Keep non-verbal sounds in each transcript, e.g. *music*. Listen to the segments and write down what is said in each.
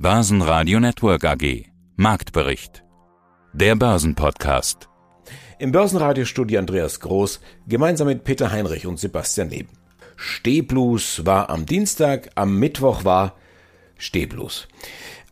Börsenradio Network AG. Marktbericht. Der Börsenpodcast. Im Börsenradiostudio Andreas Groß gemeinsam mit Peter Heinrich und Sebastian Neben. Stehblues war am Dienstag, am Mittwoch war Stehblues.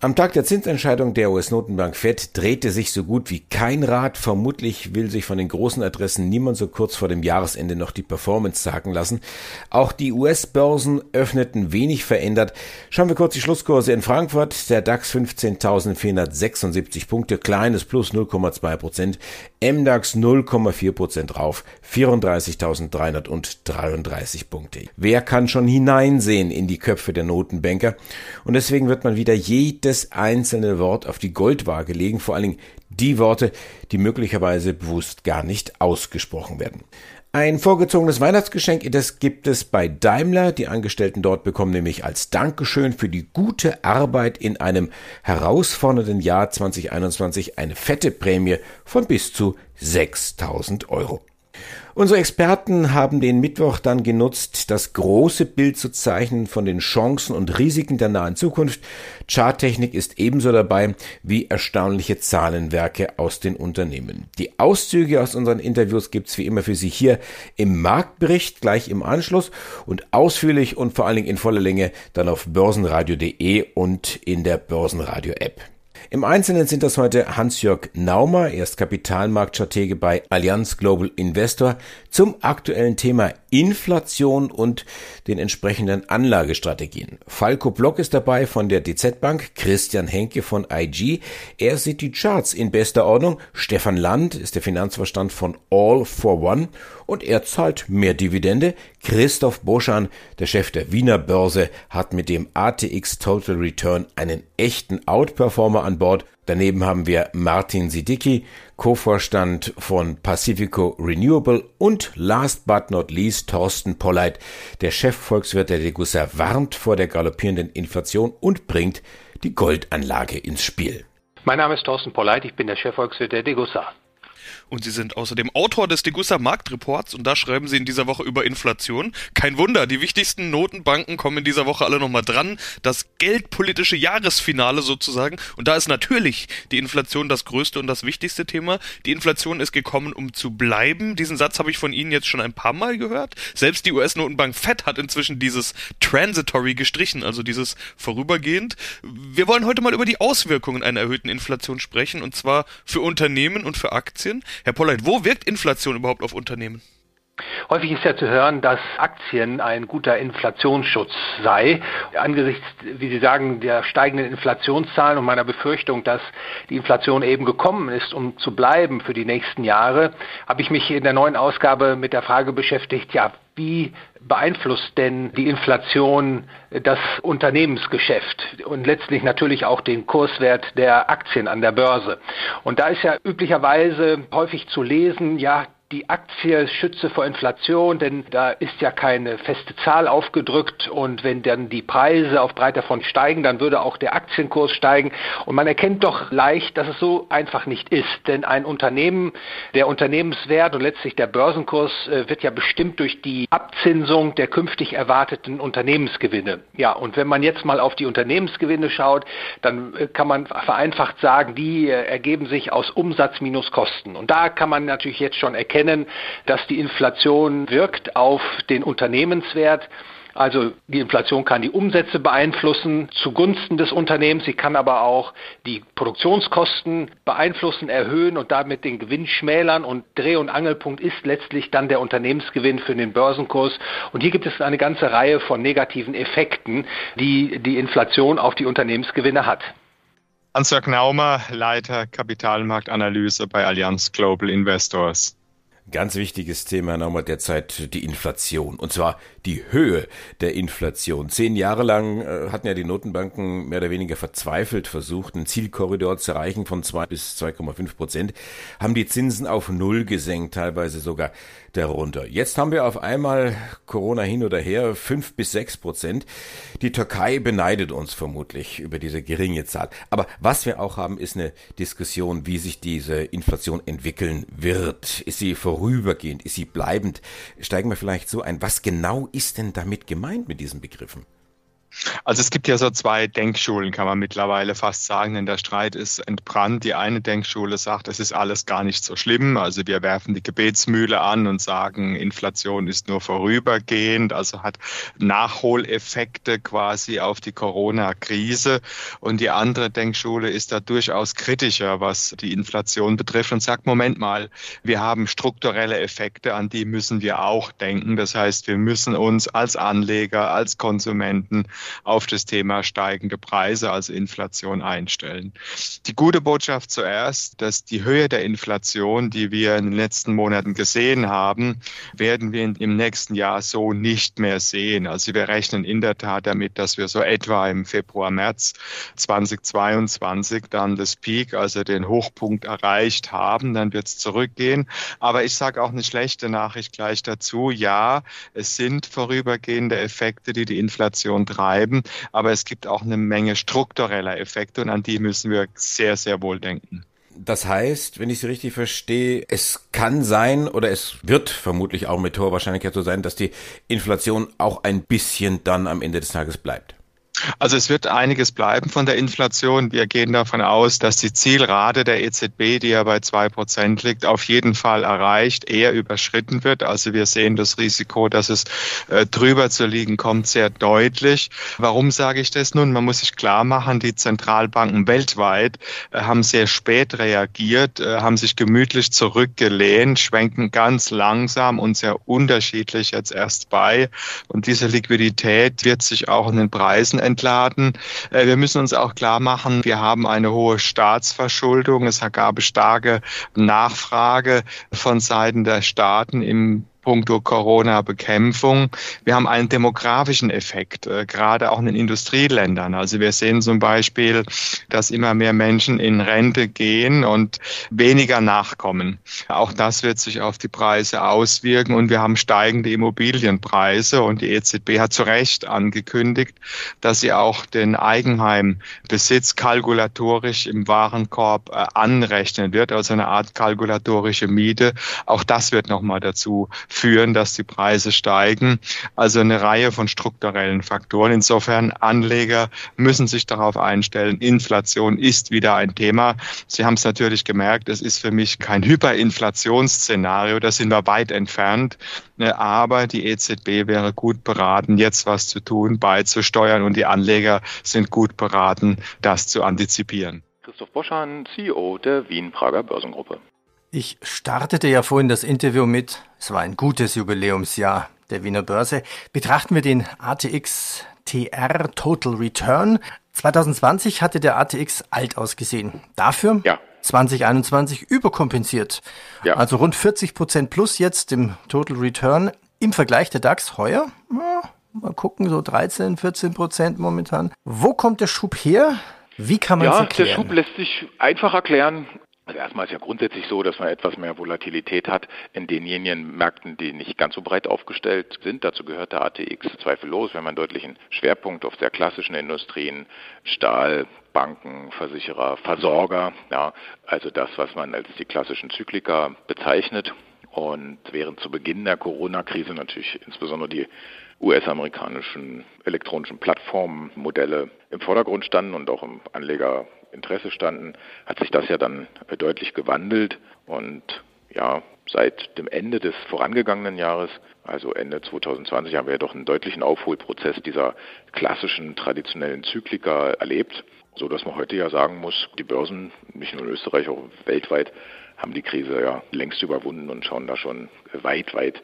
Am Tag der Zinsentscheidung der US-Notenbank Fed drehte sich so gut wie kein Rad. Vermutlich will sich von den großen Adressen niemand so kurz vor dem Jahresende noch die Performance sagen lassen. Auch die US-Börsen öffneten wenig verändert. Schauen wir kurz die Schlusskurse in Frankfurt. Der DAX 15.476 Punkte, kleines Plus 0,2 Prozent. MDAX 0,4 Prozent rauf, 34.333 Punkte. Wer kann schon hineinsehen in die Köpfe der Notenbanker? Und deswegen wird man wieder jede jedes einzelne Wort auf die Goldwaage legen, vor allen Dingen die Worte, die möglicherweise bewusst gar nicht ausgesprochen werden. Ein vorgezogenes Weihnachtsgeschenk, das gibt es bei Daimler. Die Angestellten dort bekommen nämlich als Dankeschön für die gute Arbeit in einem herausfordernden Jahr 2021 eine fette Prämie von bis zu 6000 Euro. Unsere Experten haben den Mittwoch dann genutzt, das große Bild zu zeichnen von den Chancen und Risiken der nahen Zukunft. Charttechnik ist ebenso dabei wie erstaunliche Zahlenwerke aus den Unternehmen. Die Auszüge aus unseren Interviews gibt's wie immer für Sie hier im Marktbericht gleich im Anschluss und ausführlich und vor allen Dingen in voller Länge dann auf börsenradio.de und in der Börsenradio App. Im Einzelnen sind das heute Hans-Jörg Naumer, er ist Kapitalmarktstratege bei Allianz Global Investor, zum aktuellen Thema Inflation und den entsprechenden Anlagestrategien. Falco Block ist dabei von der DZ Bank, Christian Henke von IG, er sieht die Charts in bester Ordnung, Stefan Land ist der Finanzverstand von All for One und er zahlt mehr Dividende. Christoph Boschan, der Chef der Wiener Börse, hat mit dem ATX Total Return einen echten Outperformer an Bord. Daneben haben wir Martin Sidicki, Co-Vorstand von Pacifico Renewable und last but not least Thorsten Polleit, der Chefvolkswirt der Degussa warnt vor der galoppierenden Inflation und bringt die Goldanlage ins Spiel. Mein Name ist Thorsten Polleit, ich bin der Chefvolkswirt der Degussa. Und Sie sind außerdem Autor des Degussa Marktreports und da schreiben Sie in dieser Woche über Inflation. Kein Wunder, die wichtigsten Notenbanken kommen in dieser Woche alle nochmal dran. Das geldpolitische Jahresfinale sozusagen. Und da ist natürlich die Inflation das größte und das wichtigste Thema. Die Inflation ist gekommen, um zu bleiben. Diesen Satz habe ich von Ihnen jetzt schon ein paar Mal gehört. Selbst die US-Notenbank Fed hat inzwischen dieses Transitory gestrichen, also dieses vorübergehend. Wir wollen heute mal über die Auswirkungen einer erhöhten Inflation sprechen und zwar für Unternehmen und für Aktien. Herr Polleit, wo wirkt Inflation überhaupt auf Unternehmen? Häufig ist ja zu hören, dass Aktien ein guter Inflationsschutz sei. Angesichts, wie Sie sagen, der steigenden Inflationszahlen und meiner Befürchtung, dass die Inflation eben gekommen ist, um zu bleiben für die nächsten Jahre, habe ich mich in der neuen Ausgabe mit der Frage beschäftigt, ja, wie beeinflusst denn die Inflation das Unternehmensgeschäft und letztlich natürlich auch den Kurswert der Aktien an der Börse? Und da ist ja üblicherweise häufig zu lesen, ja, die Aktie schütze vor Inflation, denn da ist ja keine feste Zahl aufgedrückt. Und wenn dann die Preise auf breiter Front steigen, dann würde auch der Aktienkurs steigen. Und man erkennt doch leicht, dass es so einfach nicht ist, denn ein Unternehmen, der Unternehmenswert und letztlich der Börsenkurs äh, wird ja bestimmt durch die Abzinsung der künftig erwarteten Unternehmensgewinne. Ja, und wenn man jetzt mal auf die Unternehmensgewinne schaut, dann äh, kann man vereinfacht sagen, die äh, ergeben sich aus Umsatz minus Kosten. Und da kann man natürlich jetzt schon erkennen, erkennen, dass die Inflation wirkt auf den Unternehmenswert. Also die Inflation kann die Umsätze beeinflussen zugunsten des Unternehmens, sie kann aber auch die Produktionskosten beeinflussen, erhöhen und damit den Gewinn schmälern und Dreh- und Angelpunkt ist letztlich dann der Unternehmensgewinn für den Börsenkurs. Und hier gibt es eine ganze Reihe von negativen Effekten, die die Inflation auf die Unternehmensgewinne hat. Hans-Jörg Naumer, Leiter Kapitalmarktanalyse bei Allianz Global Investors. Ganz wichtiges Thema nochmal derzeit die Inflation. Und zwar die Höhe der Inflation. Zehn Jahre lang äh, hatten ja die Notenbanken mehr oder weniger verzweifelt versucht, einen Zielkorridor zu erreichen von zwei bis 2,5 Prozent, haben die Zinsen auf Null gesenkt, teilweise sogar darunter. Jetzt haben wir auf einmal Corona hin oder her fünf bis sechs Prozent. Die Türkei beneidet uns vermutlich über diese geringe Zahl. Aber was wir auch haben, ist eine Diskussion, wie sich diese Inflation entwickeln wird. Ist sie vorübergehend? Ist sie bleibend? Steigen wir vielleicht so ein. Was genau ist denn damit gemeint mit diesen Begriffen? Also es gibt ja so zwei Denkschulen, kann man mittlerweile fast sagen, denn der Streit ist entbrannt. Die eine Denkschule sagt, es ist alles gar nicht so schlimm. Also wir werfen die Gebetsmühle an und sagen, Inflation ist nur vorübergehend, also hat Nachholeffekte quasi auf die Corona-Krise. Und die andere Denkschule ist da durchaus kritischer, was die Inflation betrifft und sagt, Moment mal, wir haben strukturelle Effekte, an die müssen wir auch denken. Das heißt, wir müssen uns als Anleger, als Konsumenten auf das Thema steigende Preise, also Inflation einstellen. Die gute Botschaft zuerst, dass die Höhe der Inflation, die wir in den letzten Monaten gesehen haben, werden wir im nächsten Jahr so nicht mehr sehen. Also wir rechnen in der Tat damit, dass wir so etwa im Februar, März 2022 dann das Peak, also den Hochpunkt erreicht haben. Dann wird es zurückgehen. Aber ich sage auch eine schlechte Nachricht gleich dazu. Ja, es sind vorübergehende Effekte, die die Inflation treiben bleiben. Aber es gibt auch eine Menge struktureller Effekte und an die müssen wir sehr, sehr wohl denken. Das heißt, wenn ich Sie richtig verstehe, es kann sein oder es wird vermutlich auch mit hoher Wahrscheinlichkeit so sein, dass die Inflation auch ein bisschen dann am Ende des Tages bleibt. Also es wird einiges bleiben von der Inflation. Wir gehen davon aus, dass die Zielrate der EZB, die ja bei zwei Prozent liegt, auf jeden Fall erreicht, eher überschritten wird. Also wir sehen das Risiko, dass es äh, drüber zu liegen kommt, sehr deutlich. Warum sage ich das nun? Man muss sich klar machen, die Zentralbanken weltweit äh, haben sehr spät reagiert, äh, haben sich gemütlich zurückgelehnt, schwenken ganz langsam und sehr unterschiedlich jetzt erst bei. Und diese Liquidität wird sich auch in den Preisen entladen. Äh, wir müssen uns auch klar machen, wir haben eine hohe Staatsverschuldung. Es gab starke Nachfrage von Seiten der Staaten im puncto Corona-Bekämpfung. Wir haben einen demografischen Effekt, äh, gerade auch in den Industrieländern. Also wir sehen zum Beispiel, dass immer mehr Menschen in Rente gehen und weniger nachkommen. Auch das wird sich auf die Preise auswirken und wir haben steigende Immobilienpreise und die EZB hat zu Recht angekündigt, dass sie auch den Eigenheimbesitz kalkulatorisch im Warenkorb äh, anrechnen wird, also eine Art kalkulatorische Miete. Auch das wird nochmal dazu führen, dass die Preise steigen. Also eine Reihe von strukturellen Faktoren. Insofern Anleger müssen sich darauf einstellen. Inflation ist wieder ein Thema. Sie haben es natürlich gemerkt, es ist für mich kein Hyperinflationsszenario. Da sind wir weit entfernt. Ne, aber die EZB wäre gut beraten, jetzt was zu tun, beizusteuern und die Anleger sind gut beraten, das zu antizipieren. Christoph Boschan, CEO der Wien-Prager Börsengruppe. Ich startete ja vorhin das Interview mit, es war ein gutes Jubiläumsjahr der Wiener Börse. Betrachten wir den ATX TR Total Return. 2020 hatte der ATX alt ausgesehen. Dafür ja. 2021 überkompensiert. Ja. Also rund 40 Prozent plus jetzt im Total Return. Im Vergleich der DAX heuer, ja, mal gucken, so 13, 14 Prozent momentan. Wo kommt der Schub her? Wie kann man ja, es erklären? Der Schub lässt sich einfach erklären. Also erstmal ist ja grundsätzlich so, dass man etwas mehr Volatilität hat in denjenigen Märkten, die nicht ganz so breit aufgestellt sind. Dazu gehört der ATX zweifellos. Haben einen deutlichen Schwerpunkt auf sehr klassischen Industrien, Stahl, Banken, Versicherer, Versorger. Ja, also das, was man als die klassischen Zyklika bezeichnet. Und während zu Beginn der Corona-Krise natürlich insbesondere die US-amerikanischen elektronischen Plattformmodelle im Vordergrund standen und auch im Anleger Interesse standen, hat sich das ja dann deutlich gewandelt. Und ja, seit dem Ende des vorangegangenen Jahres, also Ende 2020, haben wir ja doch einen deutlichen Aufholprozess dieser klassischen traditionellen Zyklika erlebt, so dass man heute ja sagen muss, die Börsen, nicht nur in Österreich, auch weltweit, haben die Krise ja längst überwunden und schauen da schon weit, weit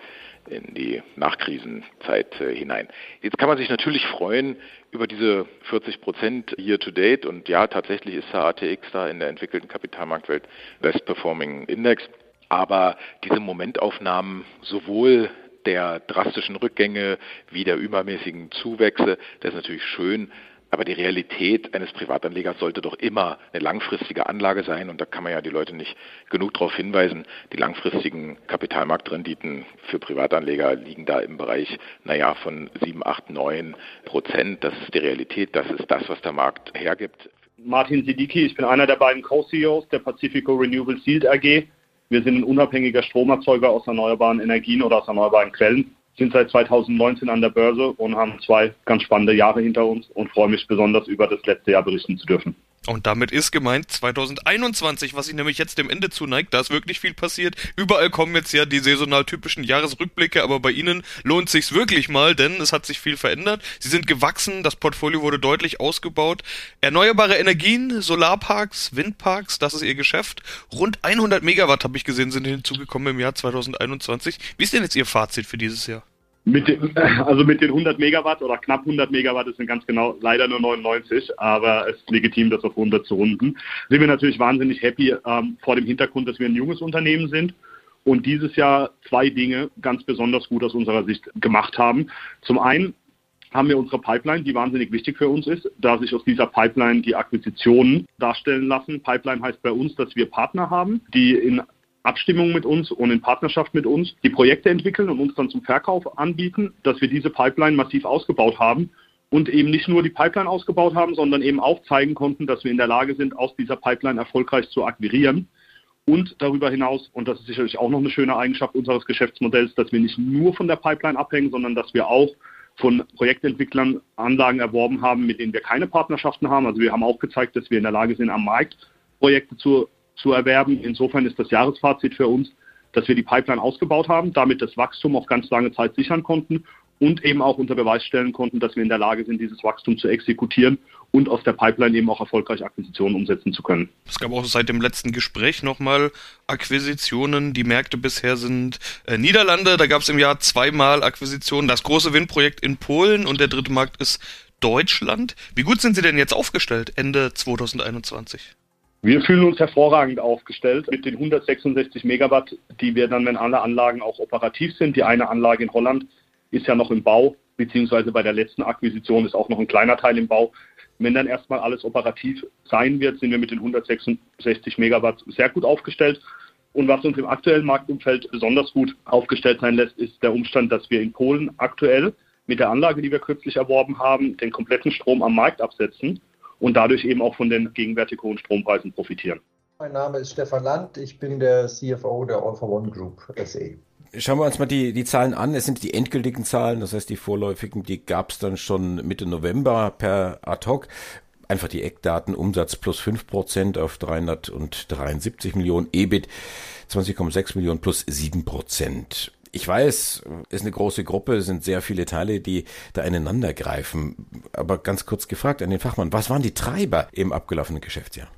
in die Nachkrisenzeit äh, hinein. Jetzt kann man sich natürlich freuen über diese 40 Prozent year to date und ja, tatsächlich ist der ATX da in der entwickelten Kapitalmarktwelt Best Performing Index. Aber diese Momentaufnahmen sowohl der drastischen Rückgänge wie der übermäßigen Zuwächse, das ist natürlich schön, aber die Realität eines Privatanlegers sollte doch immer eine langfristige Anlage sein. Und da kann man ja die Leute nicht genug darauf hinweisen. Die langfristigen Kapitalmarktrenditen für Privatanleger liegen da im Bereich, naja, von 7, 8, 9 Prozent. Das ist die Realität. Das ist das, was der Markt hergibt. Martin Sidiki, ich bin einer der beiden Co-CEOs der Pacifico Renewable Yield AG. Wir sind ein unabhängiger Stromerzeuger aus erneuerbaren Energien oder aus erneuerbaren Quellen sind seit 2019 an der Börse und haben zwei ganz spannende Jahre hinter uns und freue mich besonders über das letzte Jahr berichten zu dürfen. Und damit ist gemeint 2021, was sich nämlich jetzt dem Ende zuneigt. Da ist wirklich viel passiert. Überall kommen jetzt ja die saisonal typischen Jahresrückblicke, aber bei Ihnen lohnt sich's wirklich mal, denn es hat sich viel verändert. Sie sind gewachsen, das Portfolio wurde deutlich ausgebaut. Erneuerbare Energien, Solarparks, Windparks, das ist Ihr Geschäft. Rund 100 Megawatt habe ich gesehen, sind hinzugekommen im Jahr 2021. Wie ist denn jetzt Ihr Fazit für dieses Jahr? Mit den, *laughs* also mit den 100 Megawatt oder knapp 100 Megawatt, das sind ganz genau leider nur 99, aber es ist legitim, das auf 100 zu runden. Sind wir natürlich wahnsinnig happy ähm, vor dem Hintergrund, dass wir ein junges Unternehmen sind und dieses Jahr zwei Dinge ganz besonders gut aus unserer Sicht gemacht haben. Zum einen haben wir unsere Pipeline, die wahnsinnig wichtig für uns ist, da sich aus dieser Pipeline die Akquisitionen darstellen lassen. Pipeline heißt bei uns, dass wir Partner haben, die in Abstimmung mit uns und in Partnerschaft mit uns die Projekte entwickeln und uns dann zum Verkauf anbieten, dass wir diese Pipeline massiv ausgebaut haben und eben nicht nur die Pipeline ausgebaut haben, sondern eben auch zeigen konnten, dass wir in der Lage sind, aus dieser Pipeline erfolgreich zu akquirieren. Und darüber hinaus, und das ist sicherlich auch noch eine schöne Eigenschaft unseres Geschäftsmodells, dass wir nicht nur von der Pipeline abhängen, sondern dass wir auch von Projektentwicklern Anlagen erworben haben, mit denen wir keine Partnerschaften haben. Also wir haben auch gezeigt, dass wir in der Lage sind, am Markt Projekte zu zu erwerben. Insofern ist das Jahresfazit für uns, dass wir die Pipeline ausgebaut haben, damit das Wachstum auf ganz lange Zeit sichern konnten und eben auch unter Beweis stellen konnten, dass wir in der Lage sind, dieses Wachstum zu exekutieren und aus der Pipeline eben auch erfolgreich Akquisitionen umsetzen zu können. Es gab auch seit dem letzten Gespräch nochmal Akquisitionen. Die Märkte bisher sind äh, Niederlande, da gab es im Jahr zweimal Akquisitionen. Das große Windprojekt in Polen und der dritte Markt ist Deutschland. Wie gut sind Sie denn jetzt aufgestellt Ende 2021? Wir fühlen uns hervorragend aufgestellt mit den 166 Megawatt, die wir dann, wenn alle Anlagen auch operativ sind. Die eine Anlage in Holland ist ja noch im Bau, beziehungsweise bei der letzten Akquisition ist auch noch ein kleiner Teil im Bau. Wenn dann erstmal alles operativ sein wird, sind wir mit den 166 Megawatt sehr gut aufgestellt. Und was uns im aktuellen Marktumfeld besonders gut aufgestellt sein lässt, ist der Umstand, dass wir in Polen aktuell mit der Anlage, die wir kürzlich erworben haben, den kompletten Strom am Markt absetzen und dadurch eben auch von den gegenwärtig hohen Strompreisen profitieren. Mein Name ist Stefan Land, ich bin der CFO der All for One Group SE. Schauen wir uns mal die, die Zahlen an. Es sind die endgültigen Zahlen, das heißt die vorläufigen, die gab es dann schon Mitte November per ad hoc. Einfach die Eckdaten, Umsatz plus 5% auf 373 Millionen, EBIT 20,6 Millionen plus 7% ich weiß, ist eine große Gruppe, sind sehr viele Teile, die da ineinander greifen. Aber ganz kurz gefragt an den Fachmann, was waren die Treiber im abgelaufenen Geschäftsjahr?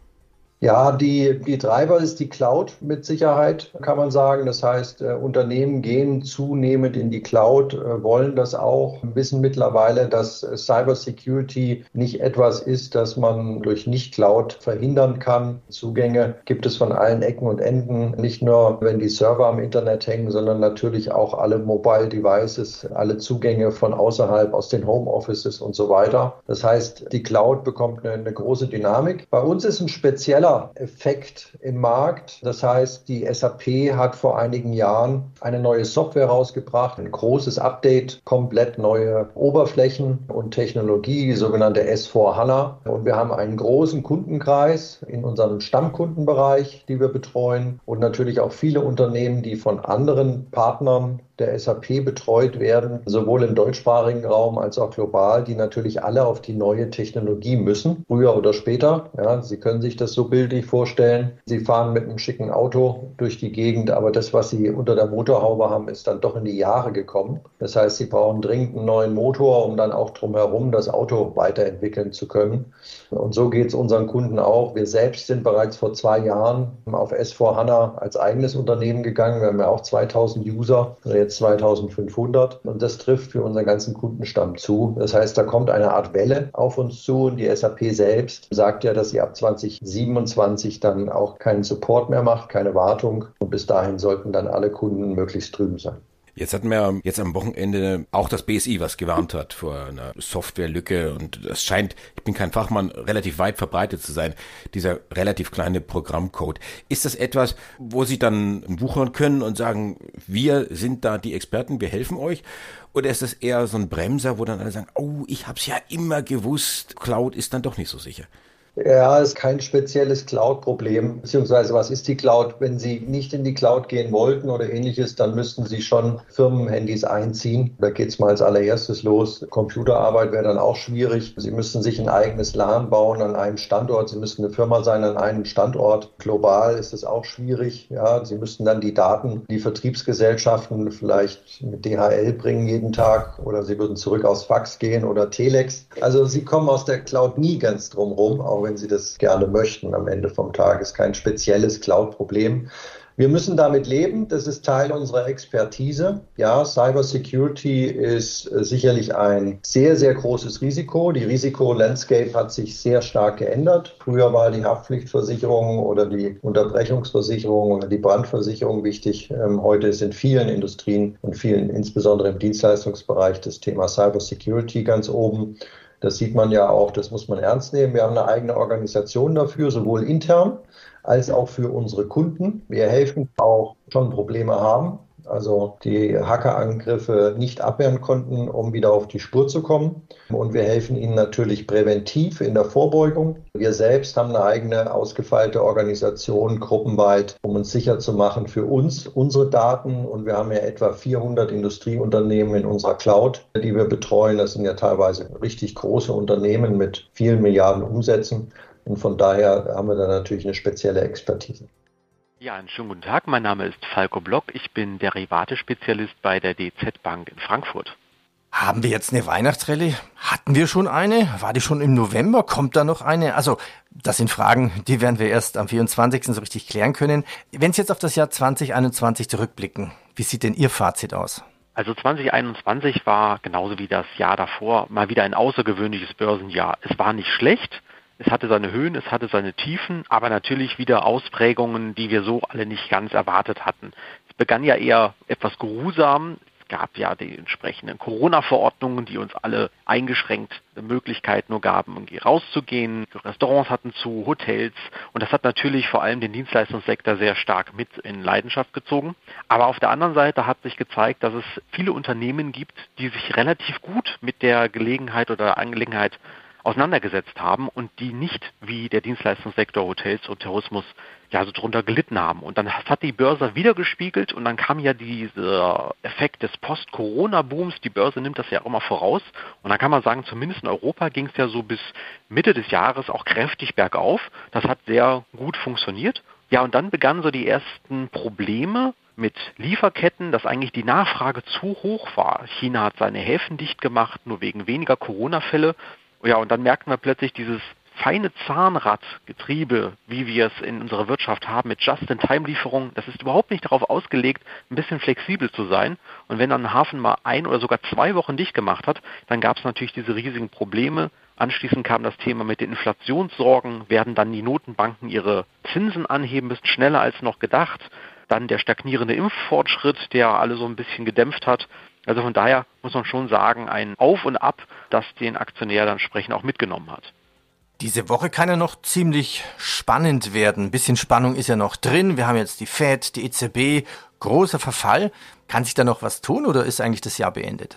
Ja, die, die Treiber ist die Cloud mit Sicherheit, kann man sagen. Das heißt, äh, Unternehmen gehen zunehmend in die Cloud, äh, wollen das auch, wissen mittlerweile, dass Cybersecurity nicht etwas ist, das man durch Nicht-Cloud verhindern kann. Zugänge gibt es von allen Ecken und Enden, nicht nur, wenn die Server am Internet hängen, sondern natürlich auch alle Mobile Devices, alle Zugänge von außerhalb, aus den Homeoffices und so weiter. Das heißt, die Cloud bekommt eine, eine große Dynamik. Bei uns ist ein spezieller Effekt im Markt. Das heißt, die SAP hat vor einigen Jahren eine neue Software rausgebracht, ein großes Update, komplett neue Oberflächen und Technologie, die sogenannte S4 HANA. Und wir haben einen großen Kundenkreis in unserem Stammkundenbereich, die wir betreuen und natürlich auch viele Unternehmen, die von anderen Partnern der SAP betreut werden, sowohl im deutschsprachigen Raum als auch global, die natürlich alle auf die neue Technologie müssen, früher oder später. Ja, Sie können sich das so bildlich vorstellen. Sie fahren mit einem schicken Auto durch die Gegend, aber das, was Sie unter der Motorhaube haben, ist dann doch in die Jahre gekommen. Das heißt, Sie brauchen dringend einen neuen Motor, um dann auch drumherum das Auto weiterentwickeln zu können. Und so geht es unseren Kunden auch. Wir selbst sind bereits vor zwei Jahren auf S4 HANA als eigenes Unternehmen gegangen. Wir haben ja auch 2000 User jetzt 2500 und das trifft für unseren ganzen Kundenstamm zu. Das heißt, da kommt eine Art Welle auf uns zu und die SAP selbst sagt ja, dass sie ab 2027 dann auch keinen Support mehr macht, keine Wartung und bis dahin sollten dann alle Kunden möglichst drüben sein. Jetzt hatten wir jetzt am Wochenende auch das BSI, was gewarnt hat vor einer Softwarelücke und es scheint, ich bin kein Fachmann, relativ weit verbreitet zu sein, dieser relativ kleine Programmcode. Ist das etwas, wo Sie dann wuchern können und sagen, wir sind da die Experten, wir helfen euch? Oder ist das eher so ein Bremser, wo dann alle sagen, oh, ich hab's ja immer gewusst, Cloud ist dann doch nicht so sicher? Ja, ist kein spezielles Cloud-Problem. Beziehungsweise, was ist die Cloud? Wenn Sie nicht in die Cloud gehen wollten oder ähnliches, dann müssten Sie schon Firmenhandys einziehen. Da geht es mal als allererstes los. Computerarbeit wäre dann auch schwierig. Sie müssten sich ein eigenes LAN bauen an einem Standort. Sie müssten eine Firma sein an einem Standort. Global ist es auch schwierig. Ja, Sie müssten dann die Daten, die Vertriebsgesellschaften vielleicht mit DHL bringen jeden Tag oder Sie würden zurück aufs Fax gehen oder Telex. Also Sie kommen aus der Cloud nie ganz drum rum, auch wenn Sie das gerne möchten am Ende vom Tag. Ist kein spezielles Cloud-Problem. Wir müssen damit leben. Das ist Teil unserer Expertise. Ja, Cybersecurity ist äh, sicherlich ein sehr, sehr großes Risiko. Die Risikolandscape hat sich sehr stark geändert. Früher war die Haftpflichtversicherung oder die Unterbrechungsversicherung oder die Brandversicherung wichtig. Ähm, heute ist in vielen Industrien und vielen, insbesondere im Dienstleistungsbereich, das Thema Cybersecurity ganz oben. Das sieht man ja auch, das muss man ernst nehmen. Wir haben eine eigene Organisation dafür, sowohl intern als auch für unsere Kunden. Wir helfen auch schon Probleme haben, also die Hackerangriffe nicht abwehren konnten, um wieder auf die Spur zu kommen. Und wir helfen ihnen natürlich präventiv in der Vorbeugung. Wir selbst haben eine eigene ausgefeilte Organisation gruppenweit, um uns sicher zu machen für uns, unsere Daten. Und wir haben ja etwa 400 Industrieunternehmen in unserer Cloud, die wir betreuen. Das sind ja teilweise richtig große Unternehmen mit vielen Milliarden Umsätzen. Und von daher haben wir da natürlich eine spezielle Expertise. Ja, einen schönen guten Tag. Mein Name ist Falco Block. Ich bin Derivate-Spezialist bei der DZ Bank in Frankfurt. Haben wir jetzt eine Weihnachtsrallye? Hatten wir schon eine? War die schon im November? Kommt da noch eine? Also, das sind Fragen, die werden wir erst am 24. so richtig klären können. Wenn Sie jetzt auf das Jahr 2021 zurückblicken, wie sieht denn Ihr Fazit aus? Also 2021 war genauso wie das Jahr davor mal wieder ein außergewöhnliches Börsenjahr. Es war nicht schlecht, es hatte seine Höhen, es hatte seine Tiefen, aber natürlich wieder Ausprägungen, die wir so alle nicht ganz erwartet hatten. Es begann ja eher etwas geruhsam. Es gab ja die entsprechenden Corona-Verordnungen, die uns alle eingeschränkt Möglichkeiten nur gaben, rauszugehen. Restaurants hatten zu, Hotels. Und das hat natürlich vor allem den Dienstleistungssektor sehr stark mit in Leidenschaft gezogen. Aber auf der anderen Seite hat sich gezeigt, dass es viele Unternehmen gibt, die sich relativ gut mit der Gelegenheit oder Angelegenheit auseinandergesetzt haben und die nicht wie der Dienstleistungssektor Hotels und Tourismus ja so drunter gelitten haben. Und dann hat die Börse wieder gespiegelt und dann kam ja dieser Effekt des Post-Corona-Booms. Die Börse nimmt das ja auch immer voraus. Und dann kann man sagen, zumindest in Europa ging es ja so bis Mitte des Jahres auch kräftig bergauf. Das hat sehr gut funktioniert. Ja, und dann begannen so die ersten Probleme mit Lieferketten, dass eigentlich die Nachfrage zu hoch war. China hat seine Häfen dicht gemacht, nur wegen weniger Corona-Fälle. Ja, und dann merken wir plötzlich dieses feine Zahnradgetriebe, wie wir es in unserer Wirtschaft haben, mit Just-in-Time-Lieferungen, das ist überhaupt nicht darauf ausgelegt, ein bisschen flexibel zu sein. Und wenn dann ein Hafen mal ein oder sogar zwei Wochen dicht gemacht hat, dann gab es natürlich diese riesigen Probleme. Anschließend kam das Thema mit den Inflationssorgen, werden dann die Notenbanken ihre Zinsen anheben müssen, schneller als noch gedacht. Dann der stagnierende Impffortschritt, der alle so ein bisschen gedämpft hat. Also von daher muss man schon sagen, ein Auf und Ab, das den Aktionär dann entsprechend auch mitgenommen hat. Diese Woche kann ja noch ziemlich spannend werden. Ein bisschen Spannung ist ja noch drin. Wir haben jetzt die Fed, die EZB, großer Verfall. Kann sich da noch was tun oder ist eigentlich das Jahr beendet?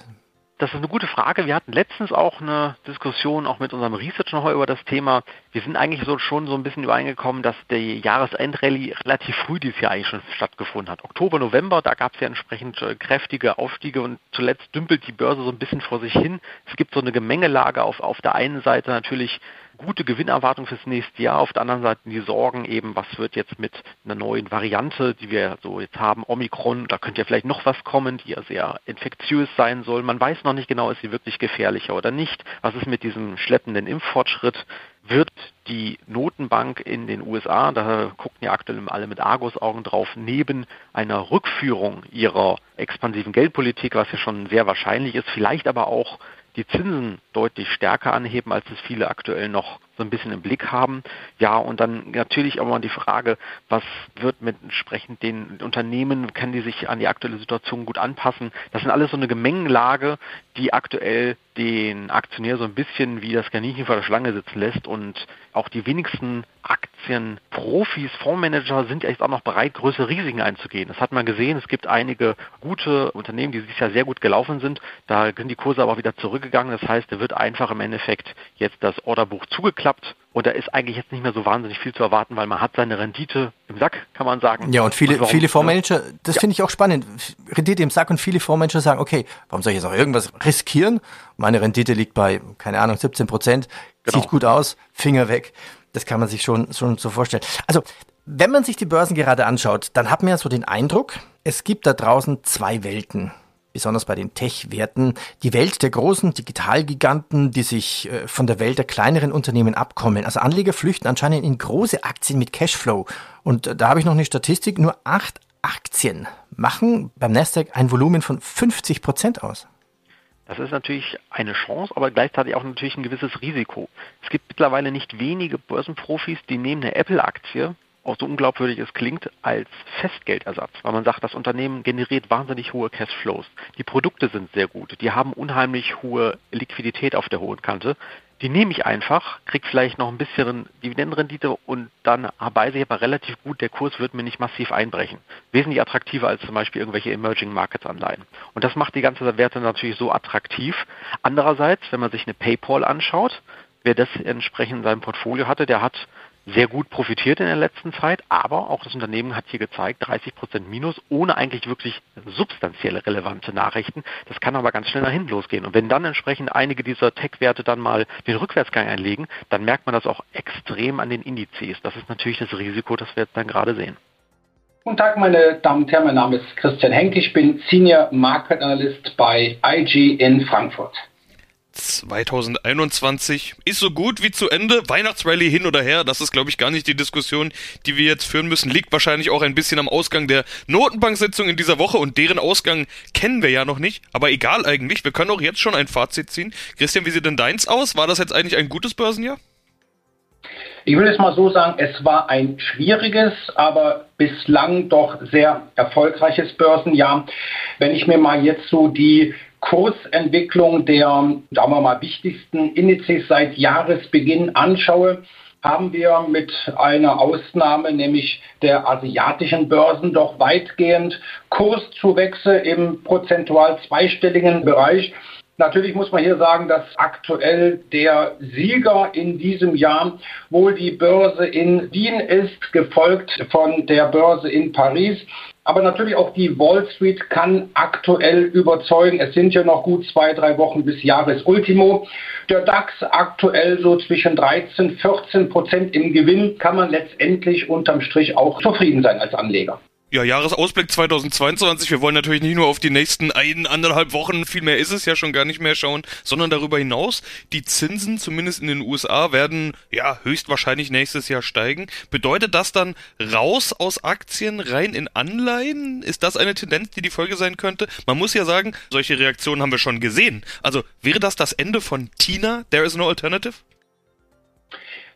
Das ist eine gute Frage. Wir hatten letztens auch eine Diskussion auch mit unserem Research noch über das Thema. Wir sind eigentlich so schon so ein bisschen übereingekommen, dass die Jahresendrallye relativ früh dieses Jahr eigentlich schon stattgefunden hat. Oktober, November, da gab es ja entsprechend äh, kräftige Aufstiege und zuletzt dümpelt die Börse so ein bisschen vor sich hin. Es gibt so eine Gemengelage auf, auf der einen Seite natürlich gute Gewinnerwartung fürs nächste Jahr. Auf der anderen Seite die Sorgen eben, was wird jetzt mit einer neuen Variante, die wir so jetzt haben, Omikron, da könnte ja vielleicht noch was kommen, die ja sehr infektiös sein soll. Man weiß noch nicht genau, ist sie wirklich gefährlicher oder nicht. Was ist mit diesem schleppenden Impffortschritt? Wird die Notenbank in den USA, da gucken ja aktuell alle mit Argusaugen drauf, neben einer Rückführung ihrer expansiven Geldpolitik, was ja schon sehr wahrscheinlich ist, vielleicht aber auch die Zinsen deutlich stärker anheben, als es viele aktuell noch so ein bisschen im Blick haben. Ja, und dann natürlich auch mal die Frage, was wird mit entsprechend den Unternehmen, können die sich an die aktuelle Situation gut anpassen? Das sind alles so eine Gemengenlage, die aktuell den Aktionär so ein bisschen wie das Kaninchen vor der Schlange sitzen lässt und auch die wenigsten Aktien Aktienprofis, Fondsmanager sind jetzt auch noch bereit, größere Risiken einzugehen. Das hat man gesehen. Es gibt einige gute Unternehmen, die dieses Jahr sehr gut gelaufen sind. Da sind die Kurse aber wieder zurückgegangen. Das heißt, da wird einfach im Endeffekt jetzt das Orderbuch zugeklappt und da ist eigentlich jetzt nicht mehr so wahnsinnig viel zu erwarten, weil man hat seine Rendite im Sack, kann man sagen. Ja, und viele, und viele Fondsmanager, das ja. finde ich auch spannend. Rendite im Sack und viele Fondsmanager sagen, okay, warum soll ich jetzt auch irgendwas riskieren? Meine Rendite liegt bei, keine Ahnung, 17 Prozent, genau. sieht gut aus, Finger weg. Das kann man sich schon, schon so vorstellen. Also, wenn man sich die Börsen gerade anschaut, dann hat man ja so den Eindruck, es gibt da draußen zwei Welten besonders bei den Tech-Werten, die Welt der großen Digitalgiganten, die sich äh, von der Welt der kleineren Unternehmen abkommen. Also Anleger flüchten anscheinend in große Aktien mit Cashflow. Und da habe ich noch eine Statistik, nur acht Aktien machen beim Nasdaq ein Volumen von 50 Prozent aus. Das ist natürlich eine Chance, aber gleichzeitig auch natürlich ein gewisses Risiko. Es gibt mittlerweile nicht wenige Börsenprofis, die nehmen eine Apple-Aktie auch so unglaubwürdig es klingt, als Festgeldersatz, weil man sagt, das Unternehmen generiert wahnsinnig hohe Cashflows. Die Produkte sind sehr gut, die haben unheimlich hohe Liquidität auf der hohen Kante. Die nehme ich einfach, kriege vielleicht noch ein bisschen Dividendenrendite und dann weiß ich aber relativ gut, der Kurs wird mir nicht massiv einbrechen. Wesentlich attraktiver als zum Beispiel irgendwelche Emerging Markets Anleihen. Und das macht die ganze Werte natürlich so attraktiv. Andererseits, wenn man sich eine PayPal anschaut, wer das entsprechend in seinem Portfolio hatte, der hat sehr gut profitiert in der letzten Zeit, aber auch das Unternehmen hat hier gezeigt, 30 Prozent Minus, ohne eigentlich wirklich substanzielle relevante Nachrichten. Das kann aber ganz schnell nach hinten losgehen. Und wenn dann entsprechend einige dieser Tech-Werte dann mal den Rückwärtsgang einlegen, dann merkt man das auch extrem an den Indizes. Das ist natürlich das Risiko, das wir jetzt dann gerade sehen. Guten Tag, meine Damen und Herren. Mein Name ist Christian Henke. Ich bin Senior Market Analyst bei IG in Frankfurt. 2021 ist so gut wie zu Ende. Weihnachtsrallye hin oder her, das ist, glaube ich, gar nicht die Diskussion, die wir jetzt führen müssen. Liegt wahrscheinlich auch ein bisschen am Ausgang der Notenbank-Sitzung in dieser Woche und deren Ausgang kennen wir ja noch nicht. Aber egal eigentlich, wir können auch jetzt schon ein Fazit ziehen. Christian, wie sieht denn deins aus? War das jetzt eigentlich ein gutes Börsenjahr? Ich will es mal so sagen, es war ein schwieriges, aber bislang doch sehr erfolgreiches Börsenjahr. Wenn ich mir mal jetzt so die Kursentwicklung der, sagen wir mal, wichtigsten Indizes seit Jahresbeginn anschaue, haben wir mit einer Ausnahme, nämlich der asiatischen Börsen, doch weitgehend Kurszuwächse im prozentual zweistelligen Bereich. Natürlich muss man hier sagen, dass aktuell der Sieger in diesem Jahr wohl die Börse in Wien ist, gefolgt von der Börse in Paris. Aber natürlich auch die Wall Street kann aktuell überzeugen. Es sind ja noch gut zwei, drei Wochen bis Jahresultimo. Der DAX aktuell so zwischen 13, 14 Prozent im Gewinn kann man letztendlich unterm Strich auch zufrieden sein als Anleger. Ja, Jahresausblick 2022. Wir wollen natürlich nicht nur auf die nächsten ein, anderthalb Wochen, viel mehr ist es ja schon gar nicht mehr schauen, sondern darüber hinaus. Die Zinsen, zumindest in den USA, werden ja höchstwahrscheinlich nächstes Jahr steigen. Bedeutet das dann raus aus Aktien, rein in Anleihen? Ist das eine Tendenz, die die Folge sein könnte? Man muss ja sagen, solche Reaktionen haben wir schon gesehen. Also wäre das das Ende von Tina? There is no alternative?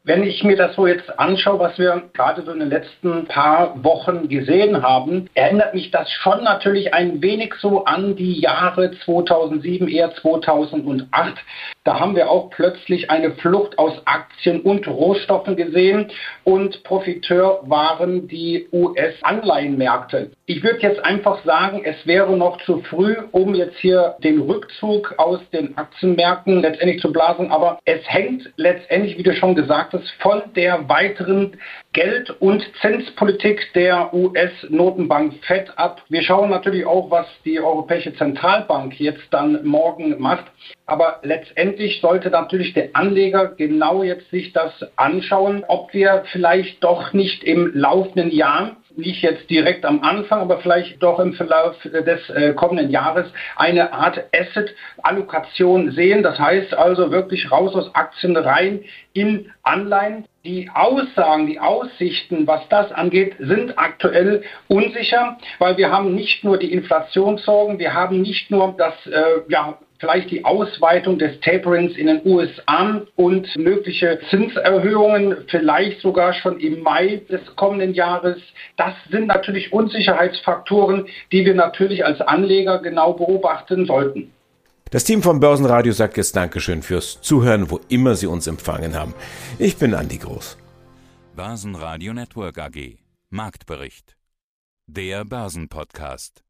Wenn ich mir das so jetzt anschaue, was wir gerade so in den letzten paar Wochen gesehen haben, erinnert mich das schon natürlich ein wenig so an die Jahre 2007, eher 2008. Da haben wir auch plötzlich eine Flucht aus Aktien und Rohstoffen gesehen und Profiteur waren die US-Anleihenmärkte. Ich würde jetzt einfach sagen, es wäre noch zu früh, um jetzt hier den Rückzug aus den Aktienmärkten letztendlich zu blasen, aber es hängt letztendlich, wie du schon gesagt hast, von der weiteren Geld- und Zinspolitik der US-Notenbank FED ab. Wir schauen natürlich auch, was die Europäische Zentralbank jetzt dann morgen macht. Aber letztendlich sollte natürlich der Anleger genau jetzt sich das anschauen, ob wir vielleicht doch nicht im laufenden Jahr nicht jetzt direkt am Anfang, aber vielleicht doch im Verlauf des äh, kommenden Jahres eine Art Asset-Allokation sehen. Das heißt also wirklich raus aus Aktien rein in Anleihen. Die Aussagen, die Aussichten, was das angeht, sind aktuell unsicher, weil wir haben nicht nur die Inflationssorgen, wir haben nicht nur das äh, ja, vielleicht die Ausweitung des Taperings in den USA und mögliche Zinserhöhungen, vielleicht sogar schon im Mai des kommenden Jahres. Das sind natürlich Unsicherheitsfaktoren, die wir natürlich als Anleger genau beobachten sollten. Das Team vom Börsenradio sagt jetzt Dankeschön fürs Zuhören, wo immer Sie uns empfangen haben. Ich bin Andi Groß. Börsenradio Network AG. Marktbericht. Der Börsenpodcast.